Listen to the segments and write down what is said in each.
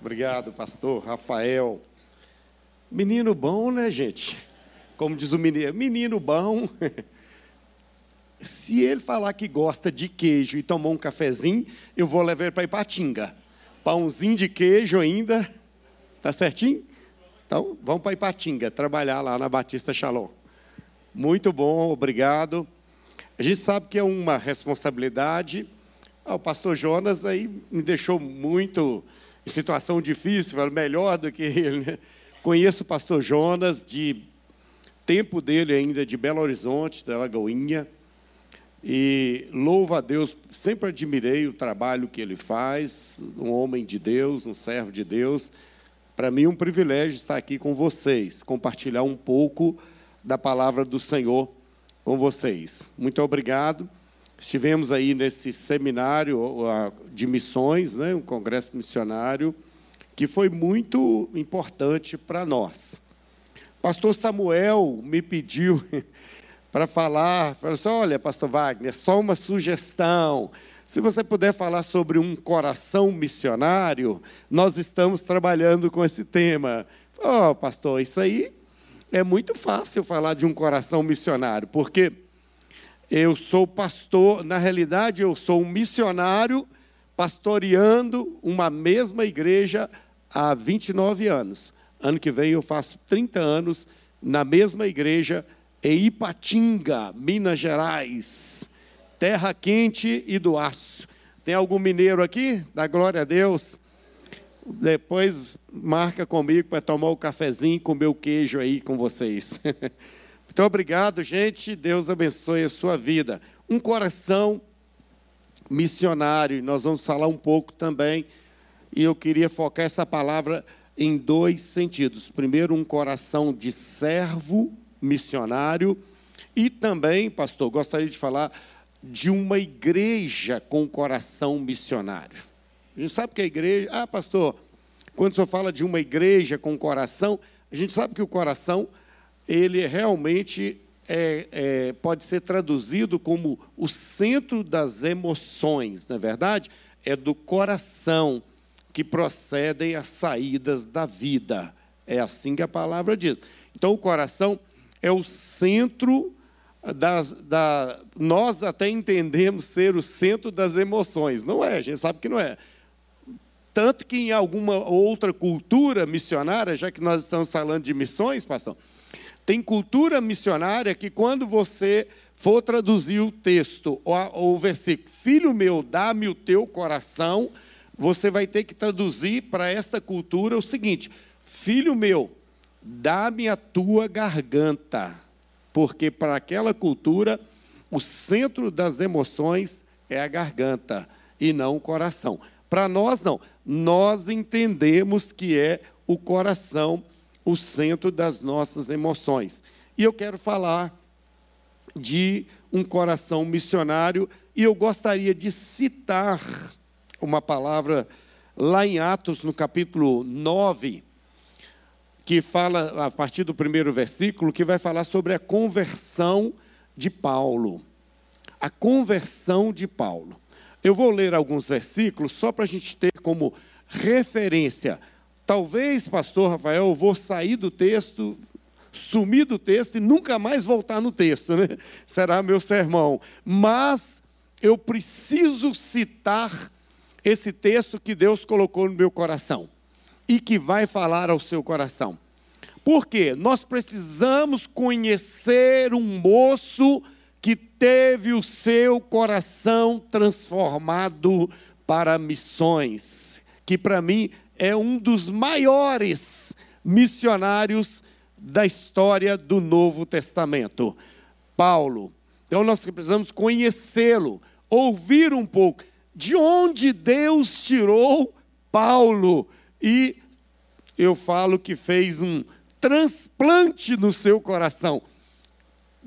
Obrigado, pastor Rafael. Menino bom, né, gente? Como diz o menino, menino bom. Se ele falar que gosta de queijo e tomar um cafezinho, eu vou levar ele para Ipatinga. Pãozinho de queijo ainda. Tá certinho? Então, vamos para Ipatinga, trabalhar lá na Batista Shalom. Muito bom, obrigado. A gente sabe que é uma responsabilidade. Ah, o pastor Jonas aí me deixou muito situação difícil, melhor do que ele. Né? Conheço o pastor Jonas de tempo dele ainda de Belo Horizonte, da Lagoinha. E louvo a Deus, sempre admirei o trabalho que ele faz, um homem de Deus, um servo de Deus. Para mim, um privilégio estar aqui com vocês, compartilhar um pouco da palavra do Senhor com vocês. Muito obrigado. Estivemos aí nesse seminário de missões, né, um congresso missionário, que foi muito importante para nós. Pastor Samuel me pediu para falar, falou assim, olha, pastor Wagner, só uma sugestão. Se você puder falar sobre um coração missionário, nós estamos trabalhando com esse tema. Oh, pastor, isso aí é muito fácil falar de um coração missionário, porque eu sou pastor, na realidade, eu sou um missionário pastoreando uma mesma igreja há 29 anos. Ano que vem eu faço 30 anos na mesma igreja em Ipatinga, Minas Gerais. Terra quente e do aço. Tem algum mineiro aqui? Dá glória a Deus. Depois marca comigo para tomar o cafezinho e comer o queijo aí com vocês. Muito obrigado, gente. Deus abençoe a sua vida. Um coração missionário. Nós vamos falar um pouco também. E eu queria focar essa palavra em dois sentidos. Primeiro, um coração de servo missionário. E também, pastor, gostaria de falar de uma igreja com coração missionário. A gente sabe que a igreja. Ah, pastor, quando o senhor fala de uma igreja com coração, a gente sabe que o coração, ele realmente é, é, pode ser traduzido como o centro das emoções, não é verdade? É do coração que procedem as saídas da vida. É assim que a palavra diz. Então, o coração é o centro das, da. Nós até entendemos ser o centro das emoções. Não é, a gente sabe que não é. Tanto que em alguma outra cultura missionária, já que nós estamos falando de missões, pastor, tem cultura missionária que quando você for traduzir o texto ou, o versículo, filho meu, dá-me o teu coração, você vai ter que traduzir para esta cultura o seguinte: filho meu, dá-me a tua garganta, porque para aquela cultura o centro das emoções é a garganta e não o coração. Para nós, não. Nós entendemos que é o coração o centro das nossas emoções. E eu quero falar de um coração missionário e eu gostaria de citar uma palavra lá em Atos, no capítulo 9, que fala, a partir do primeiro versículo, que vai falar sobre a conversão de Paulo. A conversão de Paulo. Eu vou ler alguns versículos só para a gente ter como referência. Talvez, pastor Rafael, eu vou sair do texto, sumir do texto e nunca mais voltar no texto, né? Será meu sermão. Mas eu preciso citar esse texto que Deus colocou no meu coração e que vai falar ao seu coração. Por quê? Nós precisamos conhecer um moço que teve o seu coração transformado para missões, que para mim é um dos maiores missionários da história do Novo Testamento, Paulo. Então nós precisamos conhecê-lo, ouvir um pouco de onde Deus tirou Paulo e eu falo que fez um transplante no seu coração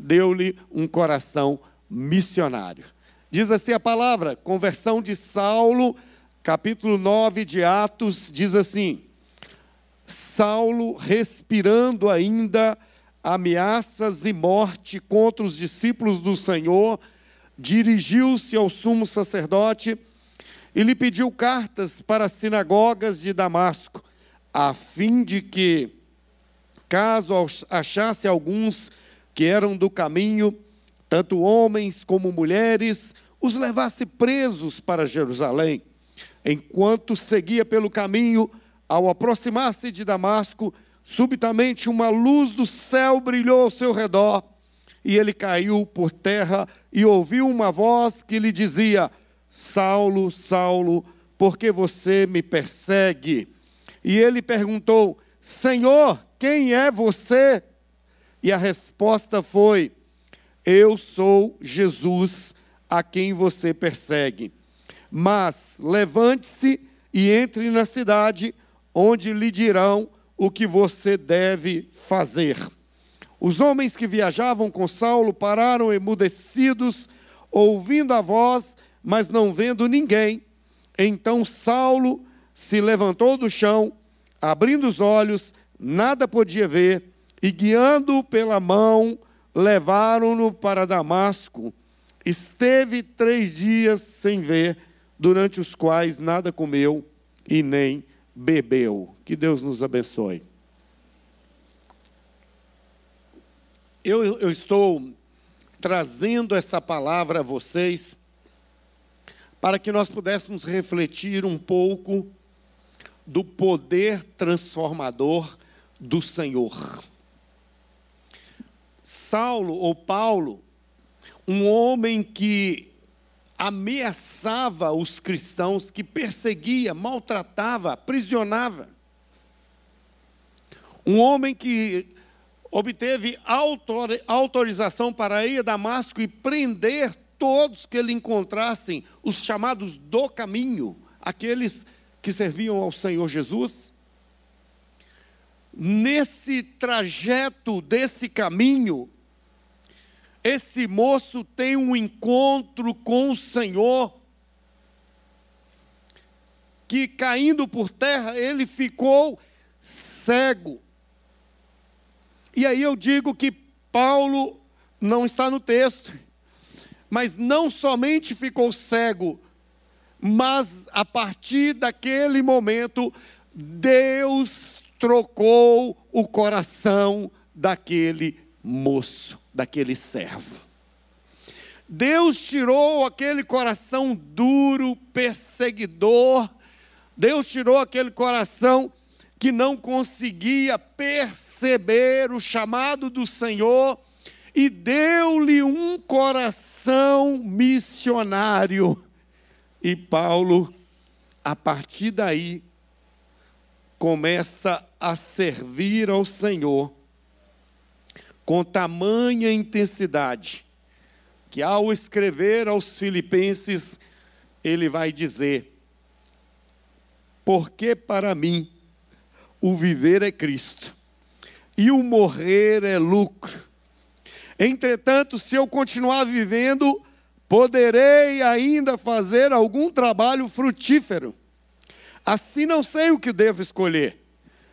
deu-lhe um coração missionário. Diz assim a palavra, conversão de Saulo, capítulo 9 de Atos, diz assim: Saulo, respirando ainda ameaças e morte contra os discípulos do Senhor, dirigiu-se ao sumo sacerdote e lhe pediu cartas para as sinagogas de Damasco, a fim de que, caso achasse alguns que eram do caminho, tanto homens como mulheres, os levasse presos para Jerusalém. Enquanto seguia pelo caminho, ao aproximar-se de Damasco, subitamente uma luz do céu brilhou ao seu redor, e ele caiu por terra e ouviu uma voz que lhe dizia: Saulo, Saulo, por que você me persegue? E ele perguntou: Senhor, quem é você? E a resposta foi: Eu sou Jesus, a quem você persegue. Mas levante-se e entre na cidade, onde lhe dirão o que você deve fazer. Os homens que viajavam com Saulo pararam emudecidos, ouvindo a voz, mas não vendo ninguém. Então Saulo se levantou do chão, abrindo os olhos, nada podia ver, e guiando-o pela mão, levaram-no para Damasco. Esteve três dias sem ver, durante os quais nada comeu e nem bebeu. Que Deus nos abençoe. Eu, eu estou trazendo essa palavra a vocês para que nós pudéssemos refletir um pouco do poder transformador do Senhor. Saulo ou Paulo, um homem que ameaçava os cristãos, que perseguia, maltratava, aprisionava. Um homem que obteve autorização para ir a Damasco e prender todos que ele encontrassem, os chamados do caminho, aqueles que serviam ao Senhor Jesus. Nesse trajeto desse caminho, esse moço tem um encontro com o Senhor, que caindo por terra, ele ficou cego. E aí eu digo que Paulo não está no texto, mas não somente ficou cego, mas a partir daquele momento, Deus trocou o coração daquele moço daquele servo. Deus tirou aquele coração duro, perseguidor, Deus tirou aquele coração que não conseguia perceber o chamado do Senhor e deu-lhe um coração missionário. E Paulo, a partir daí, começa a servir ao Senhor com tamanha intensidade, que ao escrever aos Filipenses, ele vai dizer: Porque para mim o viver é Cristo e o morrer é lucro. Entretanto, se eu continuar vivendo, poderei ainda fazer algum trabalho frutífero. Assim não sei o que devo escolher.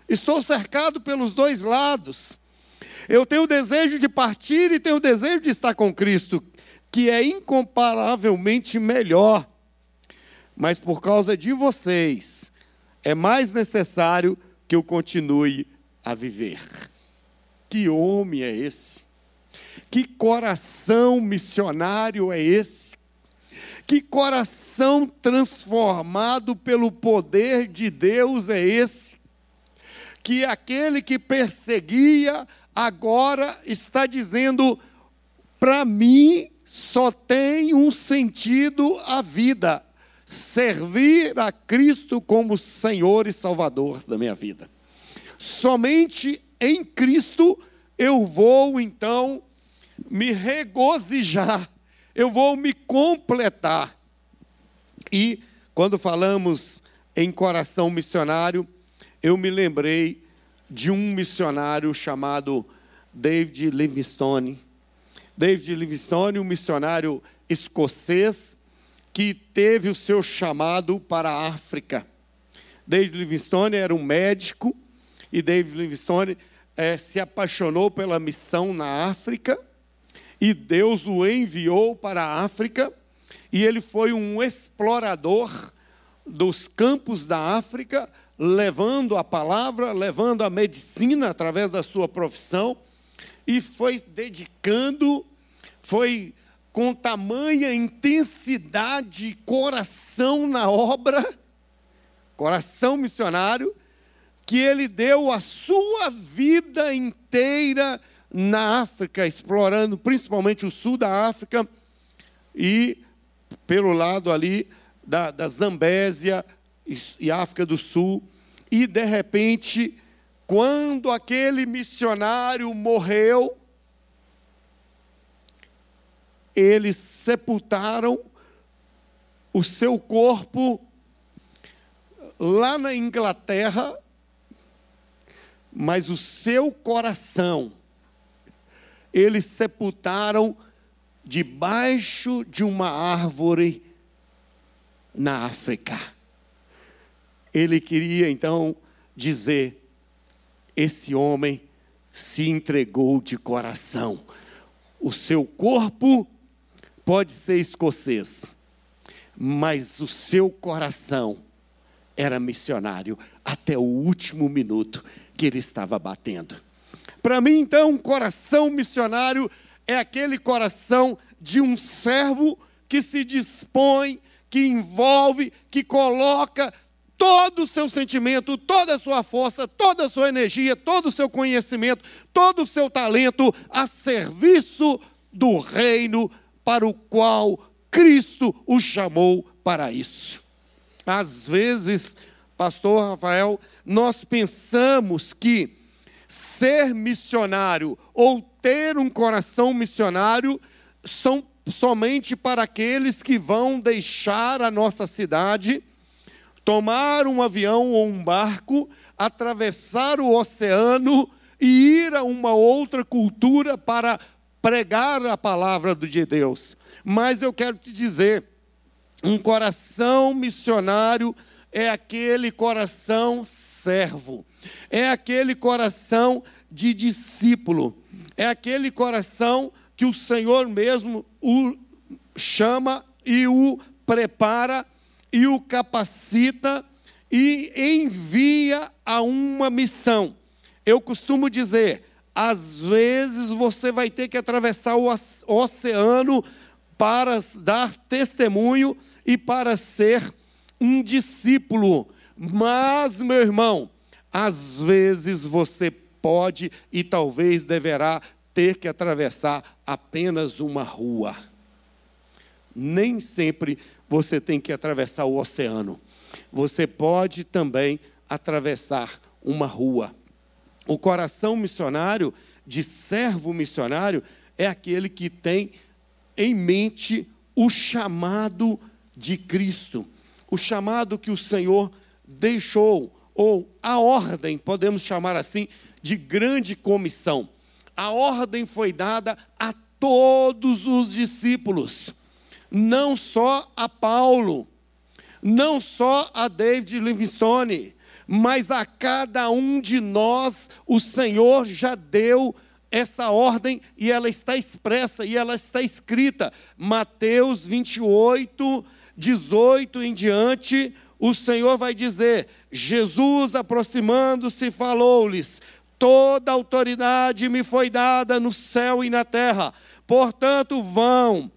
Estou cercado pelos dois lados. Eu tenho o desejo de partir e tenho o desejo de estar com Cristo, que é incomparavelmente melhor. Mas por causa de vocês, é mais necessário que eu continue a viver. Que homem é esse? Que coração missionário é esse? Que coração transformado pelo poder de Deus é esse? Que aquele que perseguia agora está dizendo: para mim só tem um sentido a vida, servir a Cristo como Senhor e Salvador da minha vida. Somente em Cristo eu vou então me regozijar, eu vou me completar. E quando falamos em coração missionário, eu me lembrei de um missionário chamado David Livingstone. David Livingstone, um missionário escocês que teve o seu chamado para a África. David Livingstone era um médico e David Livingstone é, se apaixonou pela missão na África e Deus o enviou para a África e ele foi um explorador dos campos da África, levando a palavra, levando a medicina através da sua profissão, e foi dedicando, foi com tamanha intensidade, coração na obra, coração missionário, que ele deu a sua vida inteira na África, explorando principalmente o sul da África e pelo lado ali da, da Zambésia e África do Sul. E de repente, quando aquele missionário morreu, eles sepultaram o seu corpo lá na Inglaterra, mas o seu coração eles sepultaram debaixo de uma árvore na África. Ele queria então dizer: esse homem se entregou de coração. O seu corpo pode ser escocês, mas o seu coração era missionário até o último minuto que ele estava batendo. Para mim, então, um coração missionário é aquele coração de um servo que se dispõe, que envolve, que coloca todo o seu sentimento, toda a sua força, toda a sua energia, todo o seu conhecimento, todo o seu talento a serviço do reino para o qual Cristo o chamou para isso. Às vezes, pastor Rafael, nós pensamos que ser missionário ou ter um coração missionário são somente para aqueles que vão deixar a nossa cidade, tomar um avião ou um barco, atravessar o oceano e ir a uma outra cultura para pregar a palavra de Deus. Mas eu quero te dizer, um coração missionário é aquele coração servo, é aquele coração de discípulo, é aquele coração que o Senhor mesmo o chama e o prepara e o capacita e envia a uma missão. Eu costumo dizer, às vezes você vai ter que atravessar o oceano para dar testemunho e para ser um discípulo. Mas, meu irmão, às vezes você pode e talvez deverá ter que atravessar apenas uma rua. Nem sempre você tem que atravessar o oceano. Você pode também atravessar uma rua. O coração missionário, de servo missionário, é aquele que tem em mente o chamado de Cristo, o chamado que o Senhor deixou, ou a ordem, podemos chamar assim, de grande comissão. A ordem foi dada a todos os discípulos, não só a Paulo, não só a David Livingstone, mas a cada um de nós o Senhor já deu essa ordem e ela está expressa e ela está escrita. Mateus 28, 18 em diante, o Senhor vai dizer: Jesus aproximando-se falou-lhes: Toda autoridade me foi dada no céu e na terra. Portanto, vão,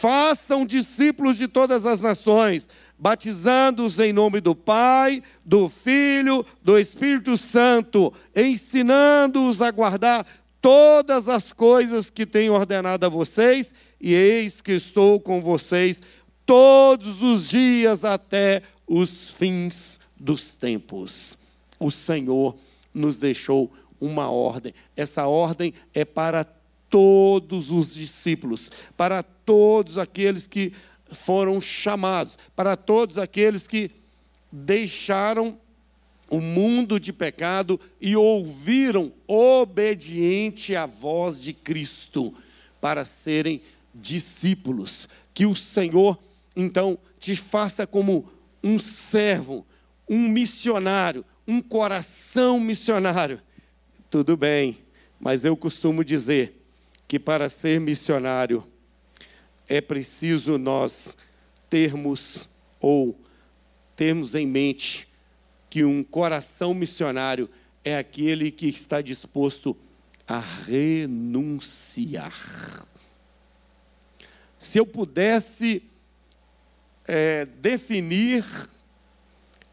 façam discípulos de todas as nações, batizando-os em nome do Pai, do Filho, do Espírito Santo, ensinando-os a guardar todas as coisas que tenho ordenado a vocês, e eis que estou com vocês todos os dias até os fins dos tempos. O Senhor nos deixou uma ordem. Essa ordem é para todos os discípulos, para todos aqueles que foram chamados, para todos aqueles que deixaram o mundo de pecado e ouviram obediente à voz de Cristo para serem discípulos. Que o Senhor, então, te faça como um servo, um missionário, um coração missionário. Tudo bem, mas eu costumo dizer que para ser missionário é preciso nós termos ou termos em mente que um coração missionário é aquele que está disposto a renunciar. Se eu pudesse é, definir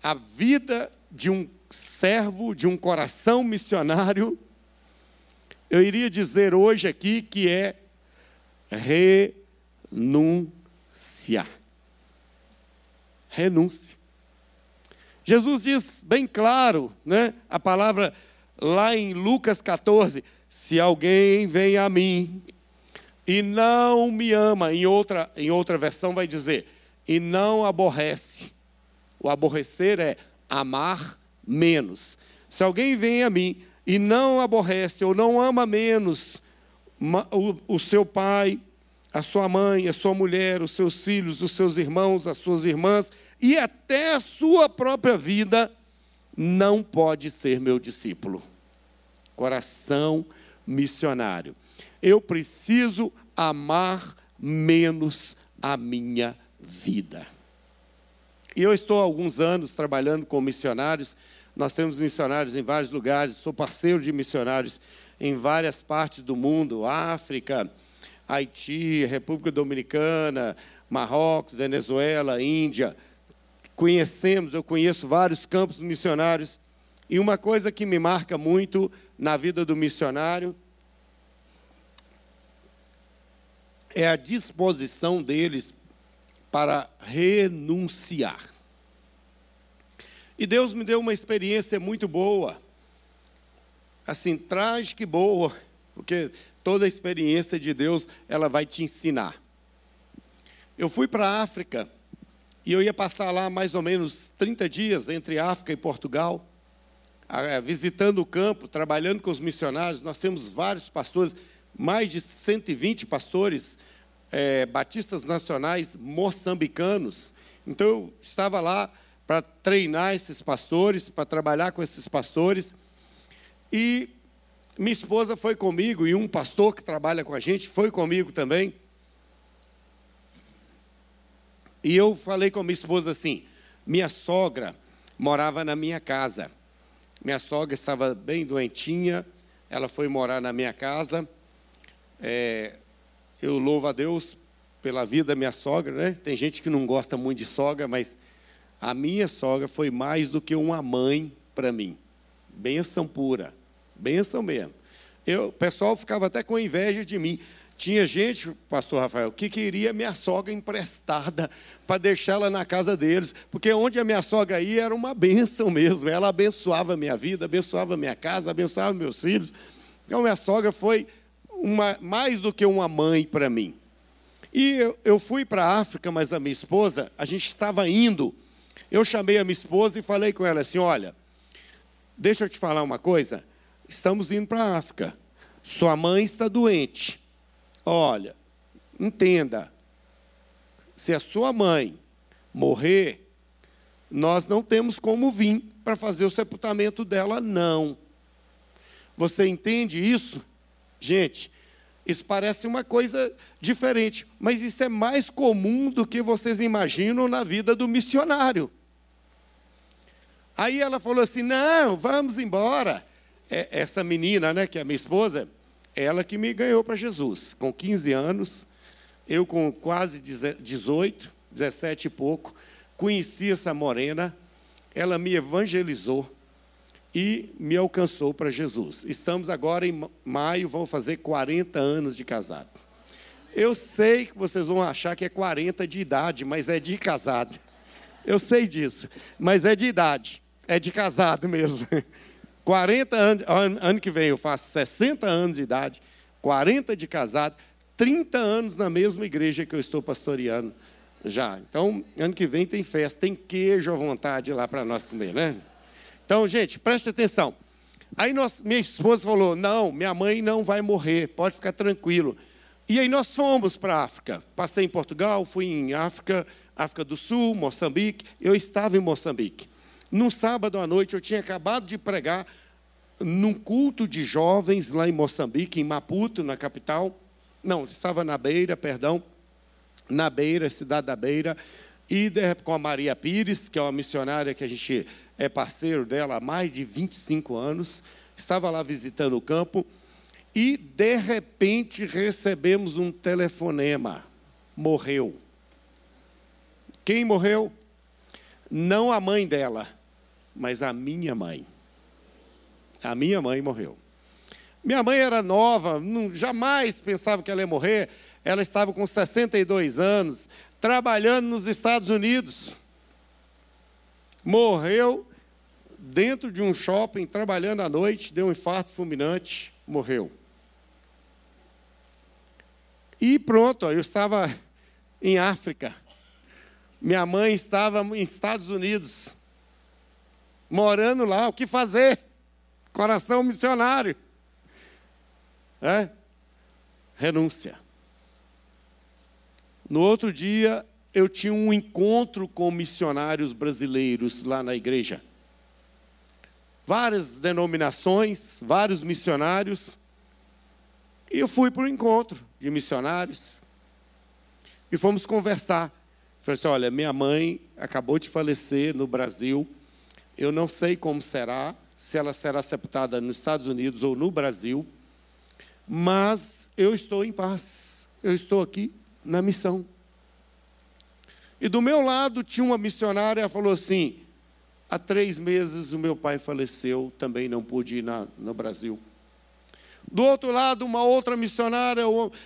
a vida de um servo, de um coração missionário, eu iria dizer hoje aqui que é renunciar. Renúncia. Jesus diz bem claro, né? A palavra lá em Lucas 14: se alguém vem a mim e não me ama, em outra, em outra versão vai dizer, e não aborrece. O aborrecer é amar menos. Se alguém vem a mim e não aborrece ou não ama menos o, seu pai, a sua mãe, a sua mulher, os seus filhos, os seus irmãos, as suas irmãs e até a sua própria vida, não pode ser meu discípulo. Coração missionário. Eu preciso amar menos a minha vida. E eu estou há alguns anos trabalhando com missionários. Nós temos missionários em vários lugares, sou parceiro de missionários em várias partes do mundo África, Haiti, República Dominicana, Marrocos, Venezuela, Índia. Conhecemos, eu conheço vários campos missionários. E uma coisa que me marca muito na vida do missionário é a disposição deles para renunciar. E Deus me deu uma experiência muito boa, assim, trágica e boa, porque toda a experiência de Deus, ela vai te ensinar. Eu fui para a África, e eu ia passar lá mais ou menos 30 dias entre África e Portugal, visitando o campo, trabalhando com os missionários. Nós temos vários pastores, mais de 120 pastores é, batistas nacionais moçambicanos. Então eu estava lá para treinar esses pastores, para trabalhar com esses pastores. E minha esposa foi comigo, e um pastor que trabalha com a gente foi comigo também. E eu falei com a minha esposa assim: minha sogra morava na minha casa. Minha sogra estava bem doentinha, ela foi morar na minha casa. É, eu louvo a Deus pela vida da minha sogra, né? Tem gente que não gosta muito de sogra, mas a minha sogra foi mais do que uma mãe para mim. Benção pura, benção mesmo. Eu, o pessoal ficava até com inveja de mim. Tinha gente, pastor Rafael, que queria minha sogra emprestada para deixá-la na casa deles, porque onde a minha sogra ia era uma benção mesmo. Ela abençoava minha vida, abençoava minha casa, abençoava meus filhos. Então, minha sogra foi uma, mais do que uma mãe para mim. E eu, eu fui para a África, mas a minha esposa, a gente estava indo. Eu chamei a minha esposa e falei com ela assim: olha, deixa eu te falar uma coisa. Estamos indo para a África. Sua mãe está doente. Olha, entenda. Se a sua mãe morrer, nós não temos como vir para fazer o sepultamento dela, não. Você entende isso? Gente, isso parece uma coisa diferente, mas isso é mais comum do que vocês imaginam na vida do missionário. Aí ela falou assim: não, vamos embora. É, essa menina, né, que é minha esposa, ela que me ganhou para Jesus, com 15 anos, eu com quase 18, 17 e pouco, conheci essa morena, ela me evangelizou e me alcançou para Jesus. Estamos agora em maio, vamos fazer 40 anos de casado. Eu sei que vocês vão achar que é 40 de idade, mas é de casado. Eu sei disso, mas é de idade, é de casado mesmo. 40 anos, ano que vem eu faço 60 anos de idade, 40 de casado, 30 anos na mesma igreja que eu estou pastoreando já. Então, ano que vem tem festa, tem queijo à vontade lá para nós comer, né? Então, gente, preste atenção. Aí nós, minha esposa falou: não, minha mãe não vai morrer, pode ficar tranquilo. E aí nós fomos para a África. Passei em Portugal, fui em África, África do Sul, Moçambique. Eu estava em Moçambique. Num sábado à noite, eu tinha acabado de pregar num culto de jovens lá em Moçambique, em Maputo, na capital. Não, estava na Beira, perdão. Na Beira, cidade da Beira. E com a Maria Pires, que é uma missionária que a gente é parceiro dela há mais de 25 anos, estava lá visitando o campo e de repente recebemos um telefonema. Morreu. Quem morreu? Não a mãe dela, mas a minha mãe. A minha mãe morreu. Minha mãe era nova, não, jamais pensava que ela ia morrer. Ela estava com 62 anos, trabalhando nos Estados Unidos. Morreu dentro de um shopping, trabalhando à noite, deu um infarto fulminante, morreu. E pronto, eu estava em África. Minha mãe estava em Estados Unidos, morando lá. O que fazer? Coração missionário. É? Renúncia. No outro dia, eu tinha um encontro com missionários brasileiros lá na igreja. Várias denominações, vários missionários. E eu fui para o encontro de missionários. E fomos conversar. Falei assim: olha, minha mãe acabou de falecer no Brasil. Eu não sei como será, se ela será sepultada nos Estados Unidos ou no Brasil. Mas eu estou em paz. Eu estou aqui na missão. E do meu lado tinha uma missionária, ela falou assim: há três meses o meu pai faleceu, também não pude ir na, no Brasil. Do outro lado, uma outra missionária,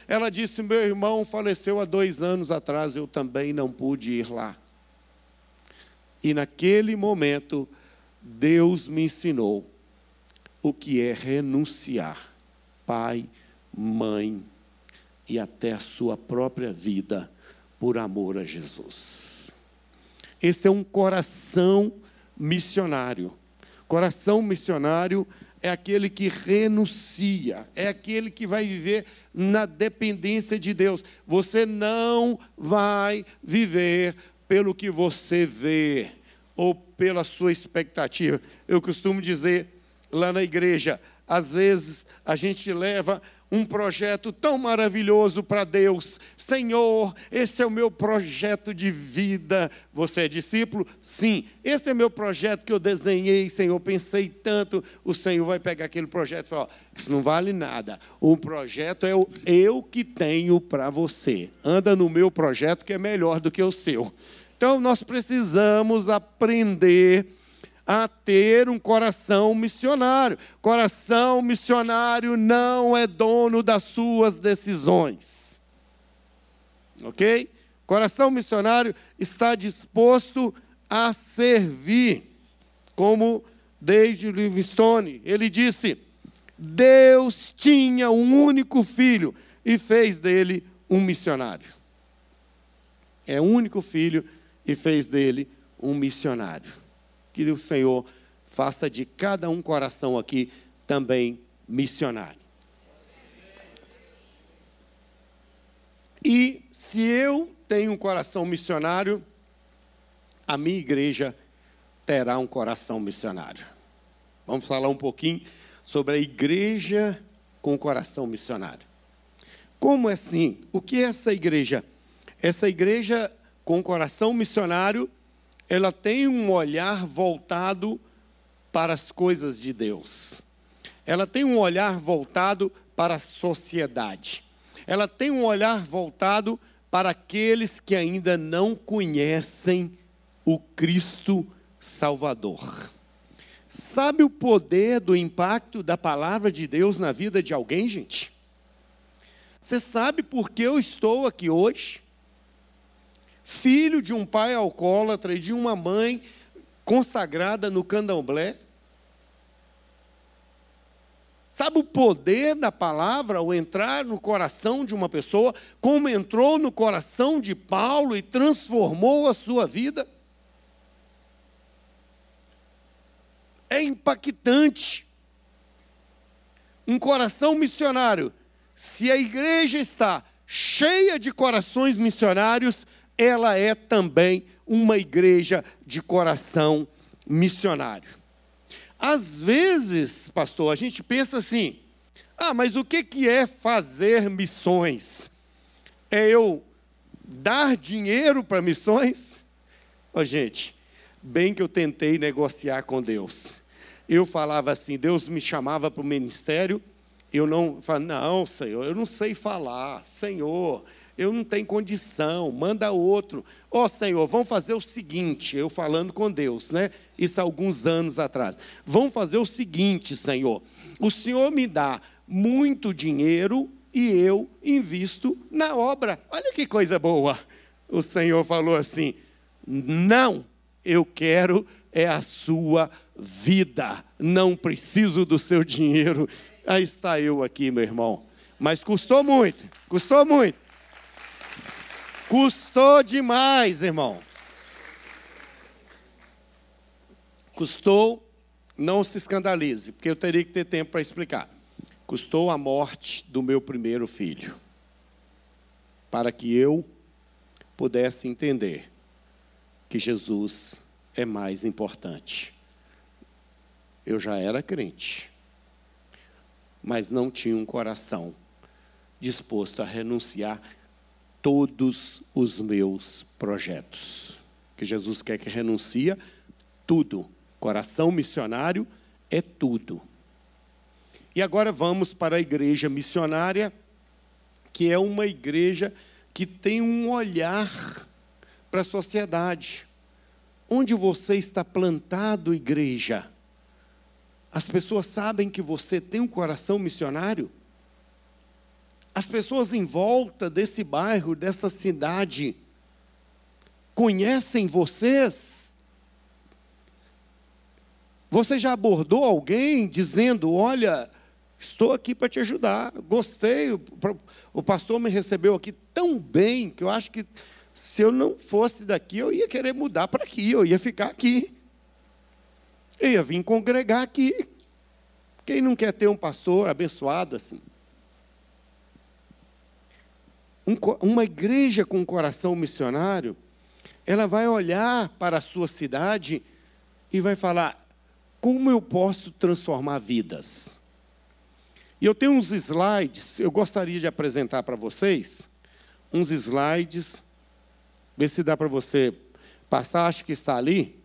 ela disse: Meu irmão faleceu há dois anos atrás, eu também não pude ir lá. E naquele momento, Deus me ensinou o que é renunciar, pai, mãe, e até a sua própria vida por amor a Jesus. Esse é um coração missionário. Coração missionário é aquele que renuncia, é aquele que vai viver na dependência de Deus. Você não vai viver pelo que você vê ou pela sua expectativa. Eu costumo dizer lá na igreja, às vezes a gente leva um projeto tão maravilhoso para Deus. Senhor, esse é o meu projeto de vida. Você é discípulo? Sim. Esse é meu projeto que eu desenhei, Senhor. Pensei tanto. O Senhor vai pegar aquele projeto e falar: Isso não vale nada. O projeto é o eu que tenho para você. Anda no meu projeto que é melhor do que o seu. Então nós precisamos aprender a ter um coração missionário. Coração missionário não é dono das suas decisões. Ok? Coração missionário está disposto a servir, como David Livingstone, ele disse: Deus tinha um único filho e fez dele um missionário. É um único filho e fez dele um missionário que o Senhor faça de cada um coração aqui também missionário. E se eu tenho um coração missionário, a minha igreja terá um coração missionário. Vamos falar um pouquinho sobre a igreja com coração missionário. Como assim? O que é essa igreja? Essa igreja com coração missionário ela tem um olhar voltado para as coisas de Deus. Ela tem um olhar voltado para a sociedade. Ela tem um olhar voltado para aqueles que ainda não conhecem o Cristo Salvador. Sabe o poder do impacto da palavra de Deus na vida de alguém, gente? Você sabe por que eu estou aqui hoje? Filho de um pai alcoólatra e de uma mãe consagrada no candomblé. Sabe o poder da palavra ao entrar no coração de uma pessoa, como entrou no coração de Paulo e transformou a sua vida? É impactante. Um coração missionário. Se a igreja está cheia de corações missionários, ela é também uma igreja de coração missionário. Às vezes, pastor, a gente pensa assim: ah, mas o que é fazer missões? É eu dar dinheiro para missões? Ó, gente, bem que eu tentei negociar com Deus. Eu falava assim, Deus me chamava para o ministério, eu não não, Senhor, eu não sei falar, Senhor, eu não tenho condição, manda outro. Ó oh, Senhor, vamos fazer o seguinte, eu falando com Deus, né? Isso há alguns anos atrás. Vamos fazer o seguinte, Senhor. O Senhor me dá muito dinheiro e eu invisto na obra. Olha que coisa boa. O Senhor falou assim: não, eu quero é a sua vida, não preciso do seu dinheiro. Aí está eu aqui, meu irmão. Mas custou muito, custou muito. Custou demais, irmão. Custou, não se escandalize, porque eu teria que ter tempo para explicar. Custou a morte do meu primeiro filho, para que eu pudesse entender que Jesus é mais importante. Eu já era crente, mas não tinha um coração disposto a renunciar todos os meus projetos. Que Jesus quer que renuncia tudo. Coração missionário é tudo. E agora vamos para a igreja missionária, que é uma igreja que tem um olhar para a sociedade. Onde você está plantado, igreja? As pessoas sabem que você tem um coração missionário? As pessoas em volta desse bairro, dessa cidade, conhecem vocês? Você já abordou alguém dizendo: Olha, estou aqui para te ajudar, gostei, o pastor me recebeu aqui tão bem que eu acho que se eu não fosse daqui, eu ia querer mudar para aqui, eu ia ficar aqui. Eu ia vir congregar aqui. Quem não quer ter um pastor abençoado assim? Um, uma igreja com um coração missionário, ela vai olhar para a sua cidade e vai falar: como eu posso transformar vidas? E eu tenho uns slides, eu gostaria de apresentar para vocês, uns slides, ver se dá para você passar, acho que está ali.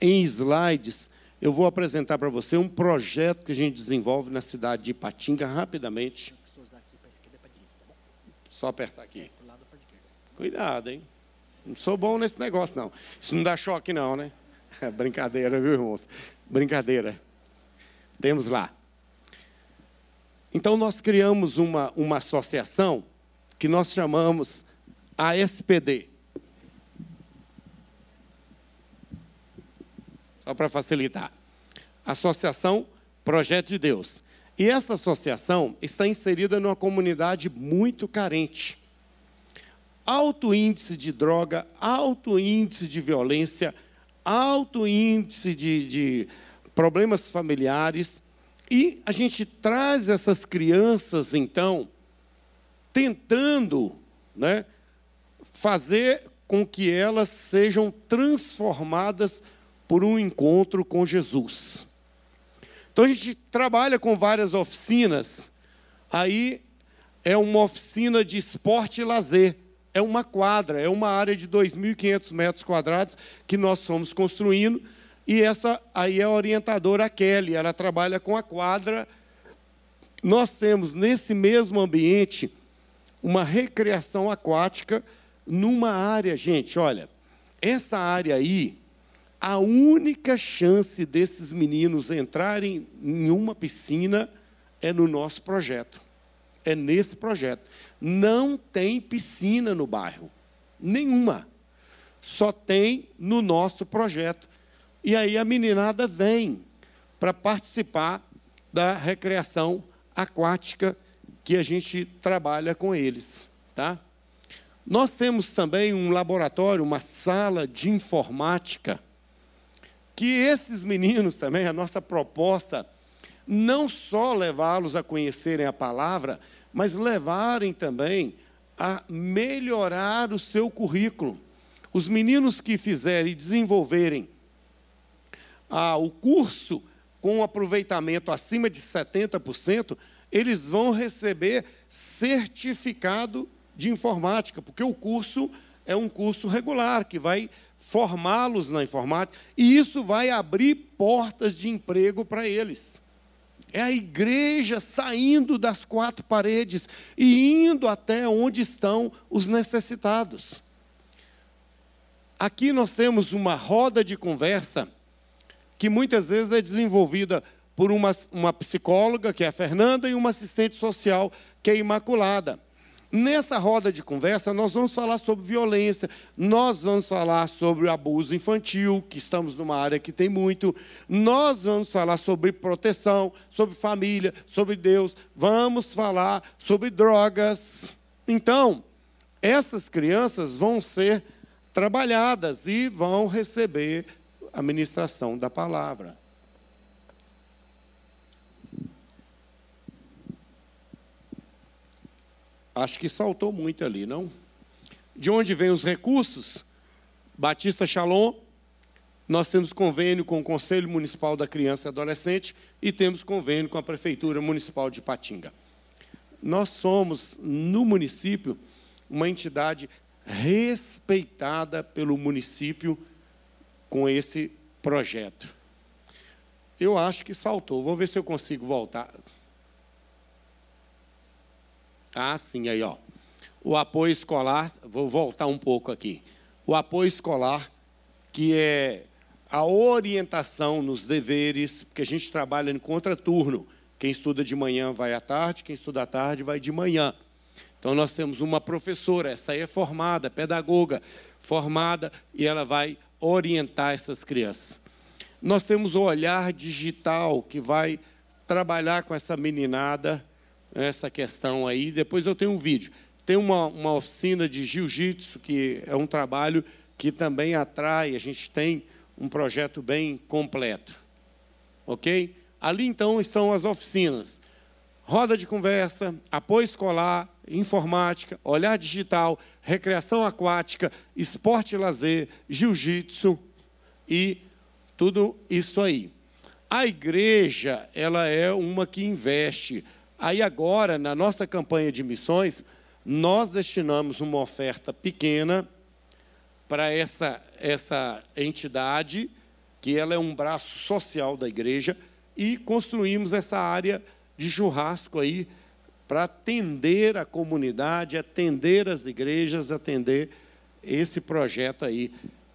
Em slides, eu vou apresentar para você um projeto que a gente desenvolve na cidade de Ipatinga, rapidamente. Só apertar aqui. Cuidado, hein? Não sou bom nesse negócio, não. Isso não dá choque, não, né? Brincadeira, viu, irmãos? Brincadeira. Temos lá. Então, nós criamos uma, uma associação que nós chamamos ASPD. Só para facilitar. Associação Projeto de Deus. E essa associação está inserida numa comunidade muito carente. Alto índice de droga, alto índice de violência, alto índice de, de problemas familiares. E a gente traz essas crianças, então, tentando né, fazer com que elas sejam transformadas por um encontro com Jesus. Então a gente trabalha com várias oficinas. Aí é uma oficina de esporte e lazer. É uma quadra, é uma área de 2.500 metros quadrados que nós estamos construindo. E essa aí é a orientadora Kelly, ela trabalha com a quadra. Nós temos nesse mesmo ambiente uma recreação aquática numa área, gente, olha, essa área aí a única chance desses meninos entrarem em uma piscina é no nosso projeto. É nesse projeto. Não tem piscina no bairro. Nenhuma. Só tem no nosso projeto. E aí a meninada vem para participar da recreação aquática que a gente trabalha com eles, tá? Nós temos também um laboratório, uma sala de informática que esses meninos também, a nossa proposta, não só levá-los a conhecerem a palavra, mas levarem também a melhorar o seu currículo. Os meninos que fizerem e desenvolverem ah, o curso com aproveitamento acima de 70%, eles vão receber certificado de informática, porque o curso é um curso regular que vai formá-los na informática, e isso vai abrir portas de emprego para eles. É a igreja saindo das quatro paredes e indo até onde estão os necessitados. Aqui nós temos uma roda de conversa que muitas vezes é desenvolvida por uma, uma psicóloga, que é a Fernanda, e uma assistente social, que é Imaculada. Nessa roda de conversa, nós vamos falar sobre violência, nós vamos falar sobre abuso infantil, que estamos numa área que tem muito, nós vamos falar sobre proteção, sobre família, sobre Deus, vamos falar sobre drogas. Então, essas crianças vão ser trabalhadas e vão receber a ministração da palavra. Acho que saltou muito ali, não? De onde vêm os recursos? Batista Shalom, nós temos convênio com o Conselho Municipal da Criança e Adolescente e temos convênio com a Prefeitura Municipal de Patinga. Nós somos, no município, uma entidade respeitada pelo município com esse projeto. Eu acho que saltou. Vou ver se eu consigo voltar. Ah, sim, aí, ó. O apoio escolar, vou voltar um pouco aqui. O apoio escolar, que é a orientação nos deveres, porque a gente trabalha em contraturno. Quem estuda de manhã vai à tarde, quem estuda à tarde vai de manhã. Então nós temos uma professora, essa aí é formada, pedagoga, formada, e ela vai orientar essas crianças. Nós temos o olhar digital que vai trabalhar com essa meninada essa questão aí. Depois eu tenho um vídeo. Tem uma, uma oficina de jiu-jitsu, que é um trabalho que também atrai, a gente tem um projeto bem completo. Ok? Ali então estão as oficinas. Roda de conversa, apoio escolar, informática, olhar digital, recreação aquática, esporte e lazer, jiu-jitsu e tudo isso aí. A igreja, ela é uma que investe Aí agora, na nossa campanha de missões, nós destinamos uma oferta pequena para essa, essa entidade, que ela é um braço social da igreja, e construímos essa área de churrasco aí para atender a comunidade, atender as igrejas, atender esse projeto aí,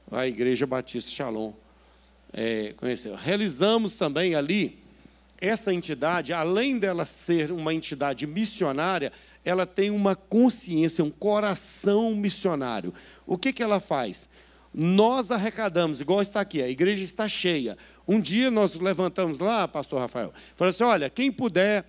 a Igreja Batista Shalom. É, conheceu. Realizamos também ali essa entidade, além dela ser uma entidade missionária, ela tem uma consciência, um coração missionário. O que, que ela faz? Nós arrecadamos, igual está aqui, a igreja está cheia. Um dia nós levantamos lá, pastor Rafael, falou assim: olha, quem puder,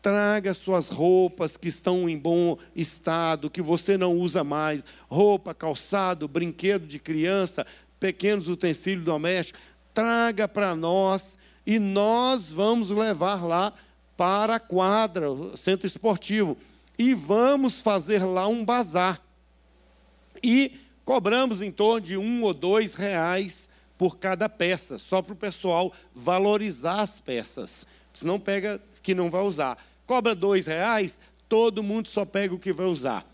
traga suas roupas que estão em bom estado, que você não usa mais, roupa, calçado, brinquedo de criança, pequenos utensílios domésticos, traga para nós e nós vamos levar lá para a quadra, o centro esportivo, e vamos fazer lá um bazar. E cobramos em torno de um ou dois reais por cada peça, só para o pessoal valorizar as peças. Senão pega que não vai usar. Cobra dois reais, todo mundo só pega o que vai usar.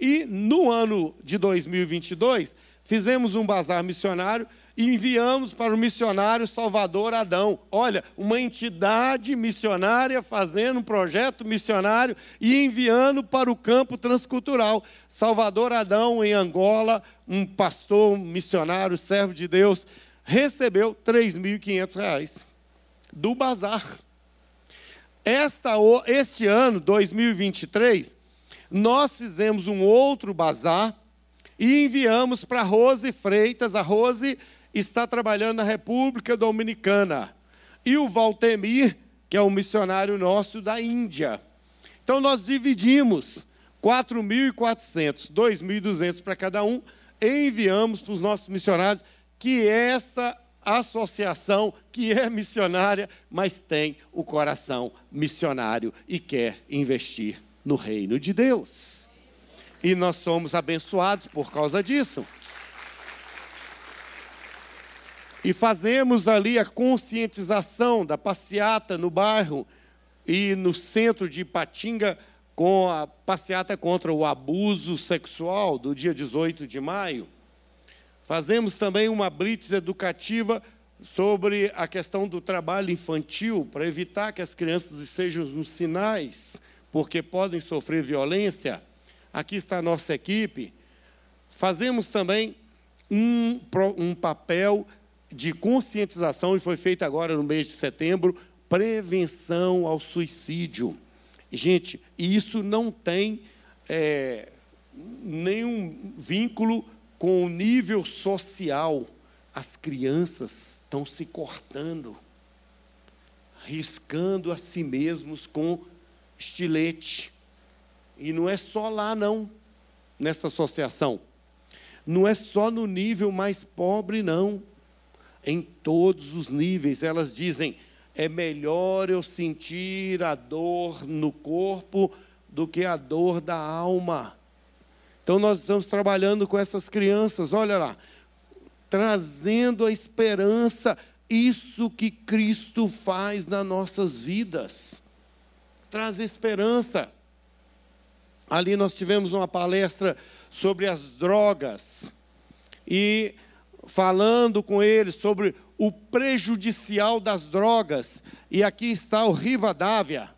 E no ano de 2022, fizemos um bazar missionário enviamos para o missionário Salvador Adão. Olha, uma entidade missionária fazendo um projeto missionário e enviando para o campo transcultural. Salvador Adão, em Angola, um pastor, um missionário, servo de Deus, recebeu R$ 3.500 do bazar. Esta, este ano, 2023, nós fizemos um outro bazar e enviamos para Rose Freitas. A Rose está trabalhando na República Dominicana. E o Valtemir, que é um missionário nosso da Índia. Então nós dividimos 4.400, 2.200 para cada um, e enviamos para os nossos missionários que essa associação que é missionária, mas tem o coração missionário e quer investir no reino de Deus. E nós somos abençoados por causa disso. E fazemos ali a conscientização da passeata no bairro e no centro de Ipatinga com a passeata contra o abuso sexual do dia 18 de maio. Fazemos também uma blitz educativa sobre a questão do trabalho infantil, para evitar que as crianças estejam nos sinais, porque podem sofrer violência. Aqui está a nossa equipe. Fazemos também um, um papel de conscientização, e foi feito agora no mês de setembro, prevenção ao suicídio. Gente, isso não tem é, nenhum vínculo com o nível social. As crianças estão se cortando, riscando a si mesmos com estilete. E não é só lá, não, nessa associação. Não é só no nível mais pobre, não. Em todos os níveis, elas dizem: é melhor eu sentir a dor no corpo do que a dor da alma. Então nós estamos trabalhando com essas crianças, olha lá, trazendo a esperança, isso que Cristo faz nas nossas vidas. Traz esperança. Ali nós tivemos uma palestra sobre as drogas e falando com eles sobre o prejudicial das drogas. E aqui está o Rivadavia.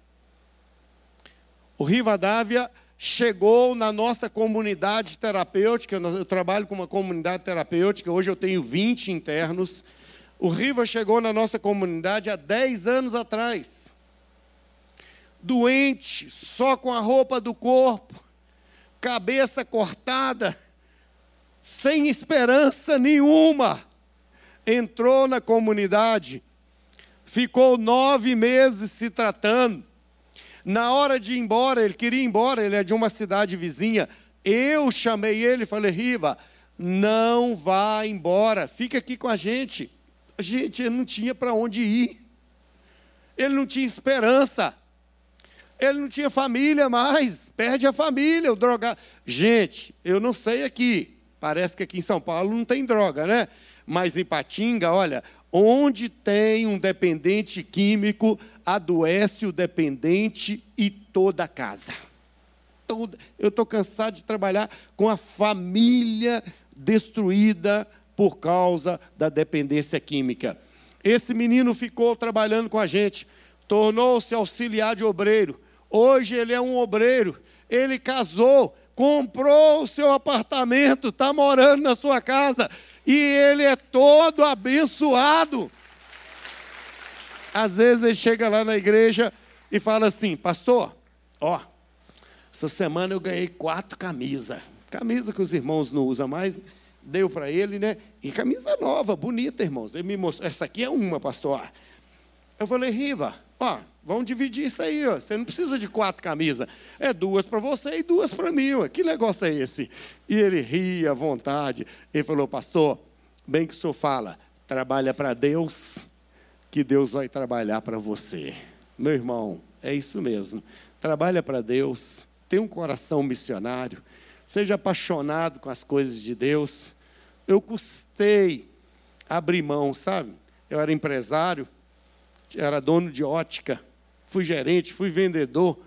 O Rivadavia chegou na nossa comunidade terapêutica. Eu trabalho com uma comunidade terapêutica, hoje eu tenho 20 internos. O Riva chegou na nossa comunidade há 10 anos atrás. Doente, só com a roupa do corpo, cabeça cortada, sem esperança nenhuma entrou na comunidade, ficou nove meses se tratando. Na hora de ir embora, ele queria ir embora, ele é de uma cidade vizinha. Eu chamei ele e falei: Riva, não vá embora, fica aqui com a gente. Gente, ele não tinha para onde ir, ele não tinha esperança, ele não tinha família mais, perde a família, o drogado. Gente, eu não sei aqui, parece que aqui em São Paulo não tem droga, né? Mas em Patinga, olha, onde tem um dependente químico, adoece o dependente e toda a casa. Toda, eu estou cansado de trabalhar com a família destruída por causa da dependência química. Esse menino ficou trabalhando com a gente, tornou-se auxiliar de obreiro. Hoje ele é um obreiro. Ele casou, comprou o seu apartamento, está morando na sua casa e ele é todo abençoado. Às vezes ele chega lá na igreja e fala assim: Pastor, ó, essa semana eu ganhei quatro camisas. Camisa que os irmãos não usam mais, deu para ele, né? E camisa nova, bonita, irmãos. Ele me mostrou, essa aqui é uma, pastor. Eu falei, Riva, ó, vamos dividir isso aí, ó. Você não precisa de quatro camisas. É duas para você e duas para mim. Ó. Que negócio é esse? E ele ria à vontade. Ele falou, pastor, bem que o senhor fala, trabalha para Deus, que Deus vai trabalhar para você. Meu irmão, é isso mesmo. Trabalha para Deus, tenha um coração missionário, seja apaixonado com as coisas de Deus. Eu custei abrir mão, sabe? Eu era empresário, era dono de ótica, fui gerente, fui vendedor.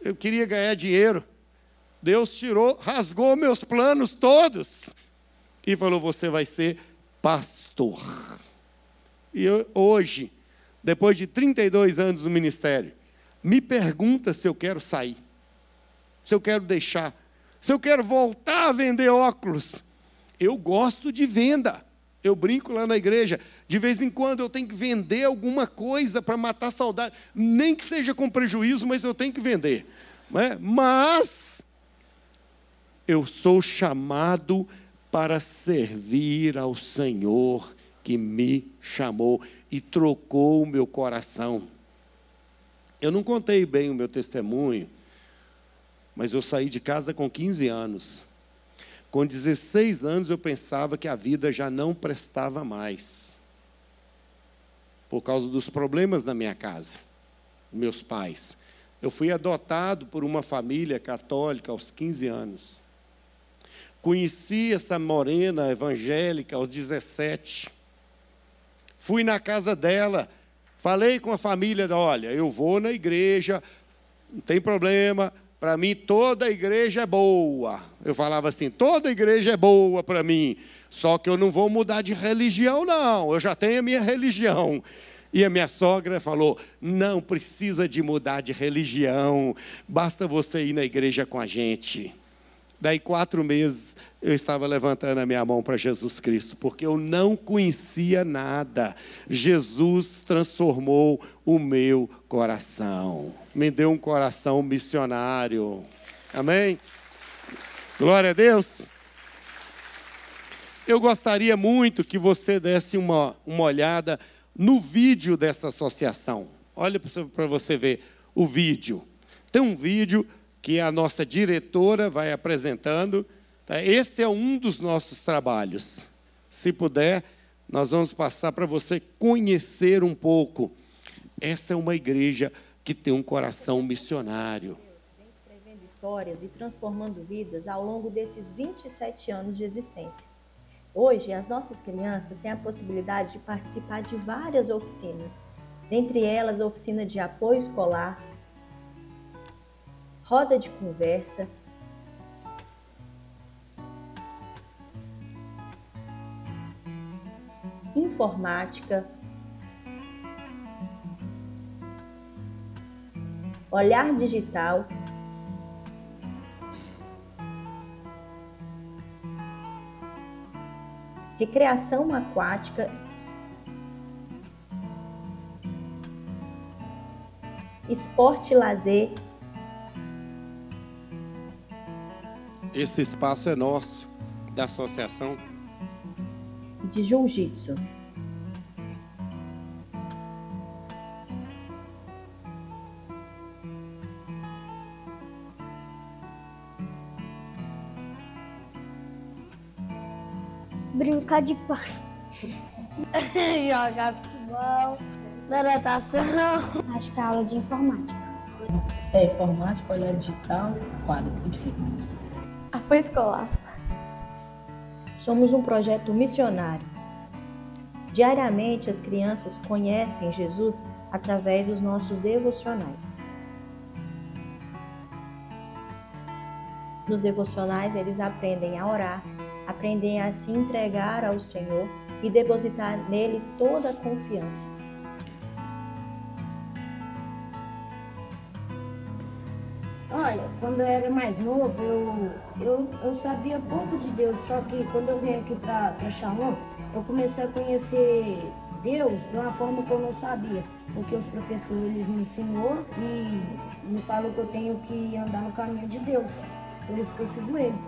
Eu queria ganhar dinheiro. Deus tirou, rasgou meus planos todos e falou: Você vai ser pastor. E eu, hoje, depois de 32 anos no ministério, me pergunta se eu quero sair, se eu quero deixar, se eu quero voltar a vender óculos. Eu gosto de venda. Eu brinco lá na igreja, de vez em quando eu tenho que vender alguma coisa para matar a saudade, nem que seja com prejuízo, mas eu tenho que vender. É? Mas eu sou chamado para servir ao Senhor que me chamou e trocou o meu coração. Eu não contei bem o meu testemunho, mas eu saí de casa com 15 anos. Com 16 anos eu pensava que a vida já não prestava mais. Por causa dos problemas da minha casa, meus pais. Eu fui adotado por uma família católica aos 15 anos. Conheci essa morena evangélica aos 17. Fui na casa dela, falei com a família, olha, eu vou na igreja, não tem problema, para mim toda igreja é boa. Eu falava assim: toda igreja é boa para mim. Só que eu não vou mudar de religião, não. Eu já tenho a minha religião. E a minha sogra falou: não precisa de mudar de religião, basta você ir na igreja com a gente. Daí, quatro meses, eu estava levantando a minha mão para Jesus Cristo, porque eu não conhecia nada. Jesus transformou o meu coração, me deu um coração missionário. Amém? Glória a Deus. Eu gostaria muito que você desse uma, uma olhada no vídeo dessa associação. Olha para você ver o vídeo. Tem um vídeo que a nossa diretora vai apresentando. Tá? Esse é um dos nossos trabalhos. Se puder, nós vamos passar para você conhecer um pouco. Essa é uma igreja que tem um coração missionário. Vem escrevendo histórias e transformando vidas ao longo desses 27 anos de existência. Hoje, as nossas crianças têm a possibilidade de participar de várias oficinas, dentre elas a oficina de apoio escolar, roda de conversa, informática, olhar digital, recreação aquática. Esporte e lazer Esse espaço é nosso, da associação. De jiu-jitsu. Brincar de parque. Jogar futebol. Da natação. Acho que é aula de informática. É, informática, olhar digital, quadro e psicologia. Apoio escolar. Somos um projeto missionário. Diariamente, as crianças conhecem Jesus através dos nossos devocionais. Nos devocionais, eles aprendem a orar, aprendem a se entregar ao Senhor e depositar nele toda a confiança. Olha, quando eu era mais novo, eu, eu, eu sabia pouco de Deus, só que quando eu vim aqui para Shalom, eu comecei a conhecer Deus de uma forma que eu não sabia, porque os professores me ensinou e me falou que eu tenho que andar no caminho de Deus, por isso que eu sigo Ele.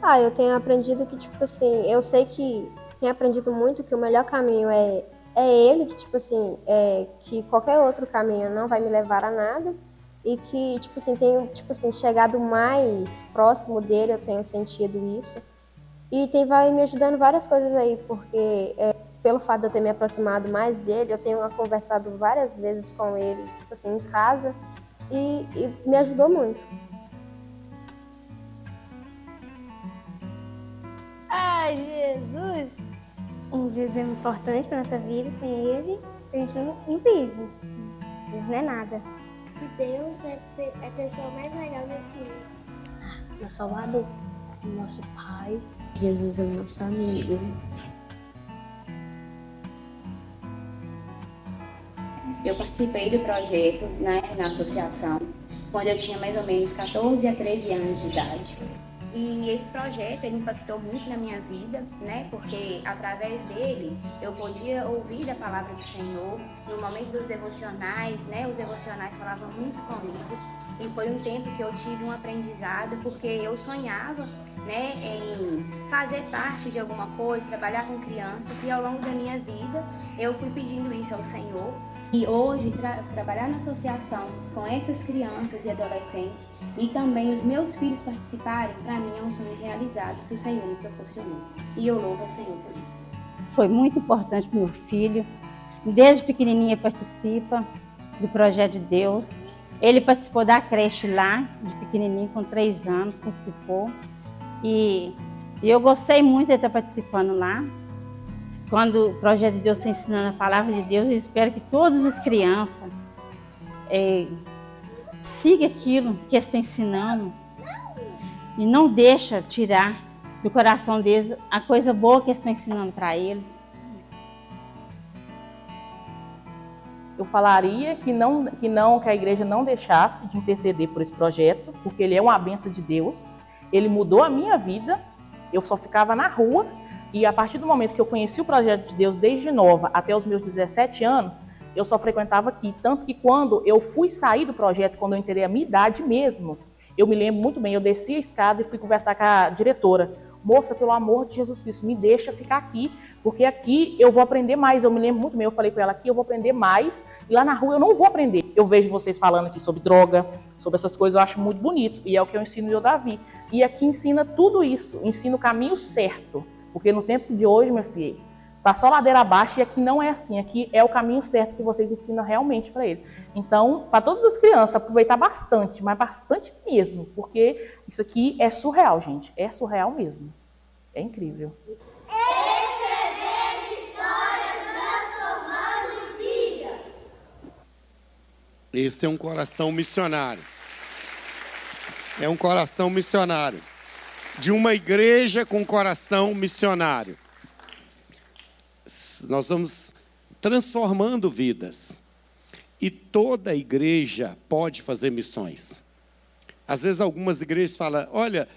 Ah, eu tenho aprendido que, tipo assim, eu sei que tenho aprendido muito que o melhor caminho é, é Ele, que, tipo assim, é, que qualquer outro caminho não vai me levar a nada e que, tipo assim, tenho, tipo assim, chegado mais próximo dele, eu tenho sentido isso. E tem vai me ajudando várias coisas aí, porque é, pelo fato de eu ter me aproximado mais dele, eu tenho conversado várias vezes com ele, tipo assim, em casa, e, e me ajudou muito. Ai, Jesus! Um dízimo importante para nossa vida, sem ele, a gente não, vive. Assim, isso não é nada que Deus é, é a pessoa mais legal nesse mundo. Meu Salvador, nosso Pai. Jesus é o nosso amigo. Eu participei do projeto né, na associação quando eu tinha mais ou menos 14 a 13 anos de idade. E esse projeto ele impactou muito na minha vida, né? Porque através dele eu podia ouvir a palavra do Senhor. No momento dos devocionais, né? Os devocionais falavam muito comigo. E foi um tempo que eu tive um aprendizado, porque eu sonhava, né, em fazer parte de alguma coisa, trabalhar com crianças. E ao longo da minha vida eu fui pedindo isso ao Senhor. E hoje tra trabalhar na associação com essas crianças e adolescentes e também os meus filhos participarem, para mim é um sonho realizado que o Senhor me proporcionou. E eu louvo ao Senhor por isso. Foi muito importante para o meu filho. Desde pequenininha participa do projeto de Deus. Ele participou da creche lá, de pequenininho, com três anos, participou. E, e eu gostei muito de estar participando lá. Quando o projeto de Deus está ensinando a palavra de Deus, eu espero que todas as crianças é, siga aquilo que está ensinando e não deixa tirar do coração deles a coisa boa que estão ensinando para eles. Eu falaria que não, que não, que a igreja não deixasse de interceder por esse projeto, porque ele é uma benção de Deus. Ele mudou a minha vida. Eu só ficava na rua e a partir do momento que eu conheci o projeto de Deus desde nova até os meus 17 anos, eu só frequentava aqui. Tanto que quando eu fui sair do projeto, quando eu entrei a minha idade mesmo, eu me lembro muito bem, eu desci a escada e fui conversar com a diretora. Moça, pelo amor de Jesus Cristo, me deixa ficar aqui, porque aqui eu vou aprender mais. Eu me lembro muito bem, eu falei com ela aqui, eu vou aprender mais, e lá na rua eu não vou aprender. Eu vejo vocês falando aqui sobre droga, sobre essas coisas, eu acho muito bonito, e é o que eu ensino eu, Davi. E aqui ensina tudo isso, ensina o caminho certo, porque no tempo de hoje, meu filho, Tá só ladeira abaixo e aqui não é assim. Aqui é o caminho certo que vocês ensinam realmente para ele. Então, para todas as crianças, aproveitar bastante, mas bastante mesmo, porque isso aqui é surreal, gente. É surreal mesmo. É incrível. Esse é um coração missionário. É um coração missionário. De uma igreja com coração missionário nós vamos transformando vidas. E toda igreja pode fazer missões. Às vezes algumas igrejas falam: olha,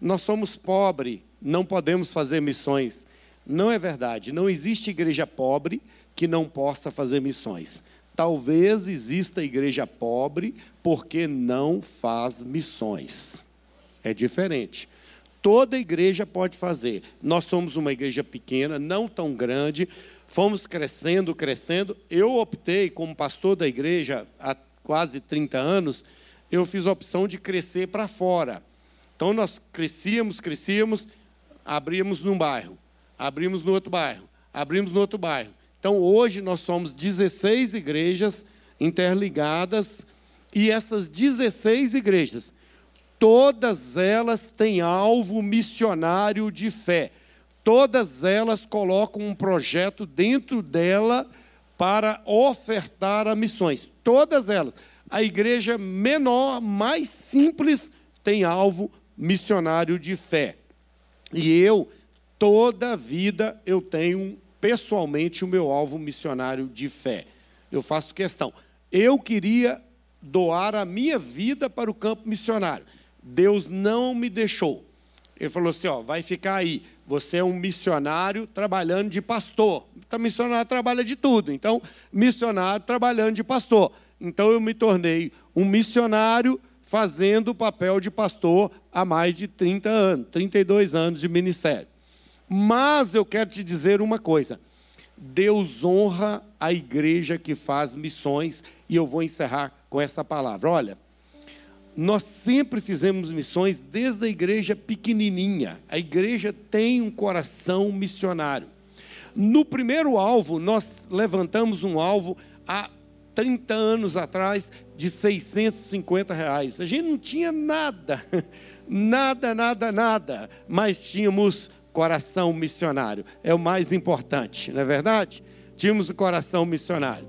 nós somos pobres, não podemos fazer missões. Não é verdade. Não existe igreja pobre que não possa fazer missões. Talvez exista igreja pobre porque não faz missões. É diferente. Toda igreja pode fazer. Nós somos uma igreja pequena, não tão grande, fomos crescendo, crescendo. Eu optei, como pastor da igreja há quase 30 anos, eu fiz a opção de crescer para fora. Então nós crescíamos, crescíamos, abríamos num bairro, abrimos no outro bairro, abrimos no outro bairro. Então hoje nós somos 16 igrejas interligadas e essas 16 igrejas todas elas têm alvo missionário de fé. Todas elas colocam um projeto dentro dela para ofertar a missões. Todas elas. A igreja menor, mais simples, tem alvo missionário de fé. E eu, toda a vida, eu tenho pessoalmente o meu alvo missionário de fé. Eu faço questão. Eu queria doar a minha vida para o campo missionário. Deus não me deixou. Ele falou assim: ó, vai ficar aí. Você é um missionário trabalhando de pastor. Então, missionário trabalha de tudo. Então, missionário trabalhando de pastor. Então, eu me tornei um missionário fazendo o papel de pastor há mais de 30 anos, 32 anos de ministério. Mas eu quero te dizer uma coisa: Deus honra a igreja que faz missões, e eu vou encerrar com essa palavra. Olha, nós sempre fizemos missões desde a igreja pequenininha. A igreja tem um coração missionário. No primeiro alvo, nós levantamos um alvo há 30 anos atrás de 650 reais. A gente não tinha nada, nada, nada, nada, mas tínhamos coração missionário. É o mais importante, não é verdade? Tínhamos o coração missionário.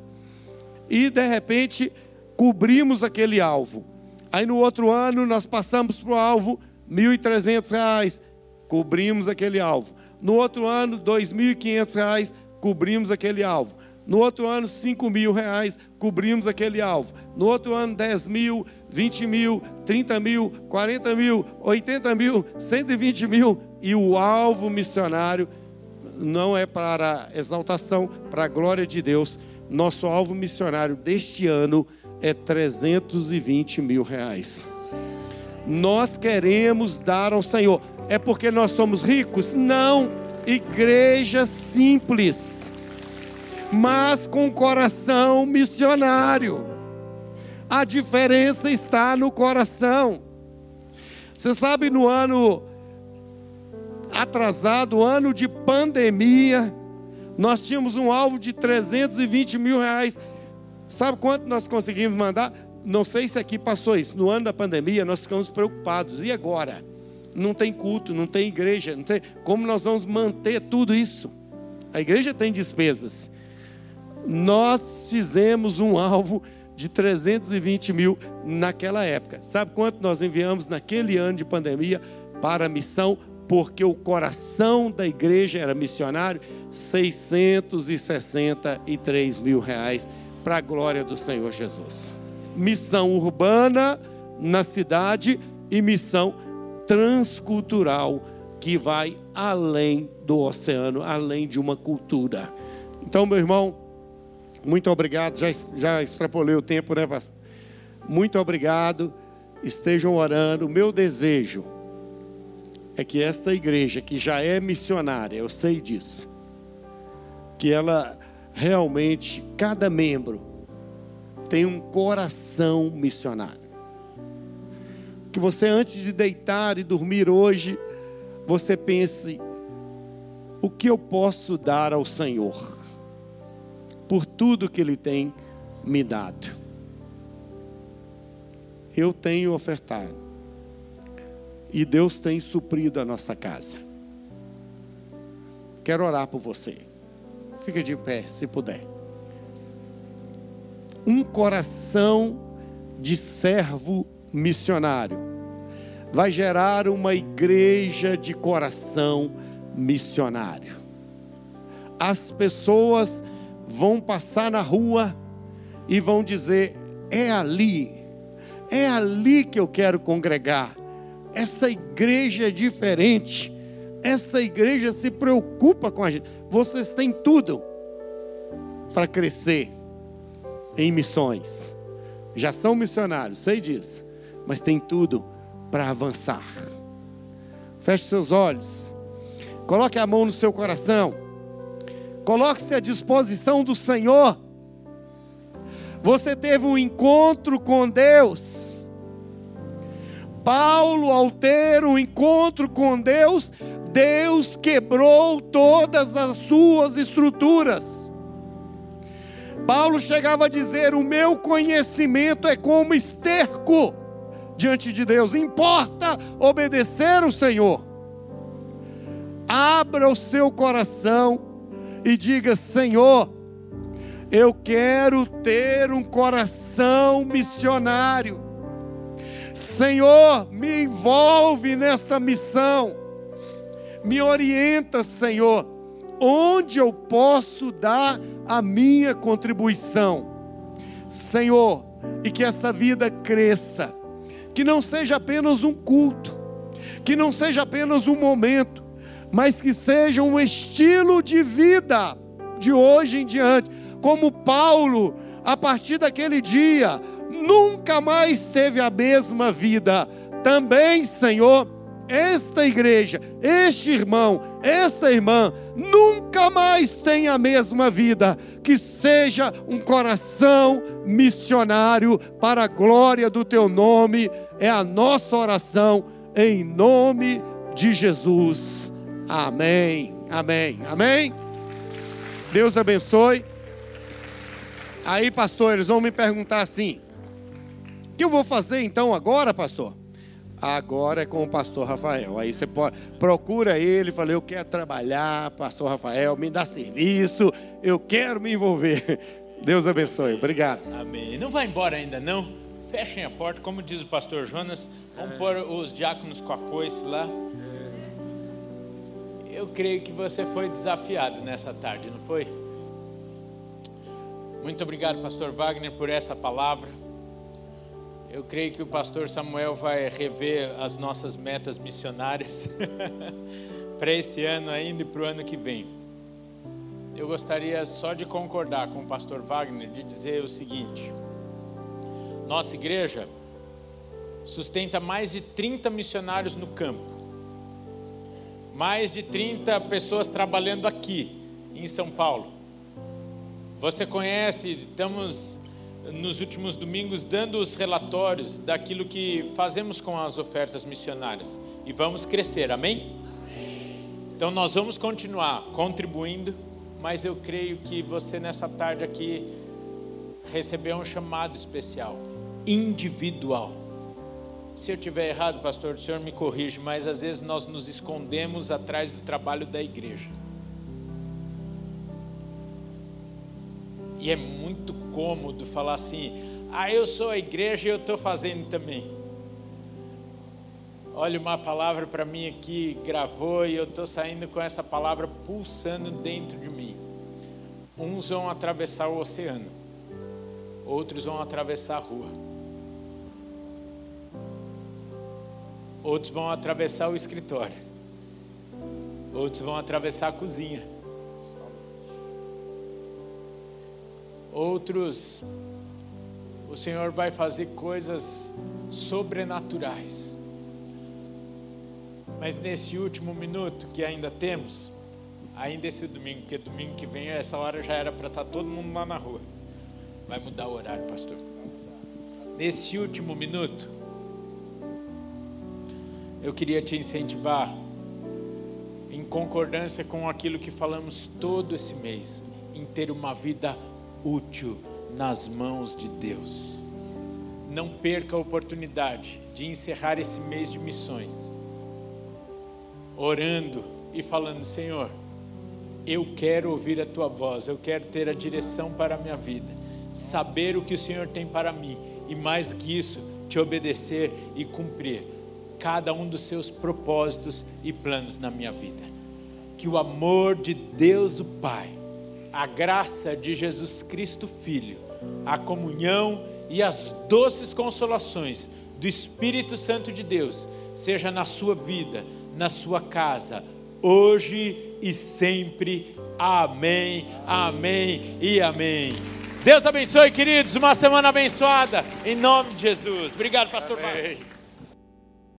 E de repente cobrimos aquele alvo. Aí no outro ano nós passamos para o alvo R$ 1.300, cobrimos aquele alvo. No outro ano, R$ 2.500, cobrimos aquele alvo. No outro ano, R$ reais, cobrimos aquele alvo. No outro ano, 10 mil, 20 mil, 30 mil, 40 mil, 80 mil, 120 mil. E o alvo missionário não é para exaltação, para a glória de Deus. Nosso alvo missionário deste ano é 320 mil reais. Nós queremos dar ao Senhor. É porque nós somos ricos? Não. Igreja simples, mas com coração missionário. A diferença está no coração. Você sabe, no ano atrasado, ano de pandemia, nós tínhamos um alvo de 320 mil reais Sabe quanto nós conseguimos mandar? Não sei se aqui passou isso. No ano da pandemia, nós ficamos preocupados. E agora? Não tem culto, não tem igreja, não tem. Como nós vamos manter tudo isso? A igreja tem despesas. Nós fizemos um alvo de 320 mil naquela época. Sabe quanto nós enviamos naquele ano de pandemia para a missão? Porque o coração da igreja era missionário, 663 mil reais para a glória do Senhor Jesus. Missão urbana na cidade e missão transcultural que vai além do oceano, além de uma cultura. Então, meu irmão, muito obrigado. Já, já extrapolei o tempo, né, pastor? Muito obrigado. Estejam orando. Meu desejo é que esta igreja, que já é missionária, eu sei disso, que ela realmente, cada membro, tem um coração missionário. Que você, antes de deitar e dormir hoje, você pense: o que eu posso dar ao Senhor? por tudo que Ele tem me dado. Eu tenho ofertado. E Deus tem suprido a nossa casa. Quero orar por você. Fica de pé, se puder. Um coração de servo missionário vai gerar uma igreja de coração missionário. As pessoas vão passar na rua e vão dizer: é ali, é ali que eu quero congregar. Essa igreja é diferente. Essa igreja se preocupa com a gente. Vocês têm tudo para crescer em missões. Já são missionários, sei disso, mas tem tudo para avançar. Feche seus olhos. Coloque a mão no seu coração. Coloque-se à disposição do Senhor. Você teve um encontro com Deus. Paulo, ao ter um encontro com Deus, Deus quebrou todas as suas estruturas. Paulo chegava a dizer: O meu conhecimento é como esterco diante de Deus, importa obedecer o Senhor. Abra o seu coração e diga: Senhor, eu quero ter um coração missionário. Senhor, me envolve nesta missão. Me orienta, Senhor, onde eu posso dar a minha contribuição. Senhor, e que essa vida cresça, que não seja apenas um culto, que não seja apenas um momento, mas que seja um estilo de vida de hoje em diante. Como Paulo, a partir daquele dia, nunca mais teve a mesma vida. Também, Senhor, esta igreja, este irmão, esta irmã, nunca mais tem a mesma vida. Que seja um coração missionário para a glória do teu nome, é a nossa oração, em nome de Jesus. Amém, amém, amém. Deus abençoe. Aí, pastor, eles vão me perguntar assim: o que eu vou fazer então agora, pastor? Agora é com o pastor Rafael. Aí você pode, procura ele, fala: Eu quero trabalhar, pastor Rafael, me dá serviço, eu quero me envolver. Deus abençoe, obrigado. Amém. Não vai embora ainda não? Fechem a porta, como diz o pastor Jonas. Vamos é. pôr os diáconos com a foice lá. Eu creio que você foi desafiado nessa tarde, não foi? Muito obrigado, pastor Wagner, por essa palavra. Eu creio que o pastor Samuel vai rever as nossas metas missionárias para esse ano ainda e para o ano que vem. Eu gostaria só de concordar com o pastor Wagner de dizer o seguinte: nossa igreja sustenta mais de 30 missionários no campo mais de 30 pessoas trabalhando aqui em São Paulo. Você conhece, estamos nos últimos domingos dando os relatórios daquilo que fazemos com as ofertas missionárias e vamos crescer, amém? Então nós vamos continuar contribuindo, mas eu creio que você nessa tarde aqui recebeu um chamado especial, individual se eu tiver errado, pastor, o senhor me corrige, mas às vezes nós nos escondemos atrás do trabalho da igreja. E é muito cômodo falar assim: Ah, eu sou a igreja e eu estou fazendo também. Olha, uma palavra para mim aqui gravou e eu estou saindo com essa palavra pulsando dentro de mim. Uns vão atravessar o oceano, outros vão atravessar a rua, outros vão atravessar o escritório, outros vão atravessar a cozinha, outros, o Senhor vai fazer coisas sobrenaturais. Mas nesse último minuto que ainda temos, ainda esse domingo, porque domingo que vem, essa hora já era para estar todo mundo lá na rua. Vai mudar o horário, pastor. Nesse último minuto, eu queria te incentivar, em concordância com aquilo que falamos todo esse mês, em ter uma vida útil nas mãos de Deus. Não perca a oportunidade de encerrar esse mês de missões, orando e falando: Senhor, eu quero ouvir a tua voz, eu quero ter a direção para a minha vida, saber o que o Senhor tem para mim e mais do que isso, te obedecer e cumprir cada um dos seus propósitos e planos na minha vida. Que o amor de Deus o Pai, a graça de Jesus Cristo Filho, a comunhão e as doces consolações do Espírito Santo de Deus seja na sua vida, na sua casa, hoje e sempre. Amém, amém e amém. Deus abençoe, queridos. Uma semana abençoada. Em nome de Jesus. Obrigado, pastor Marcos.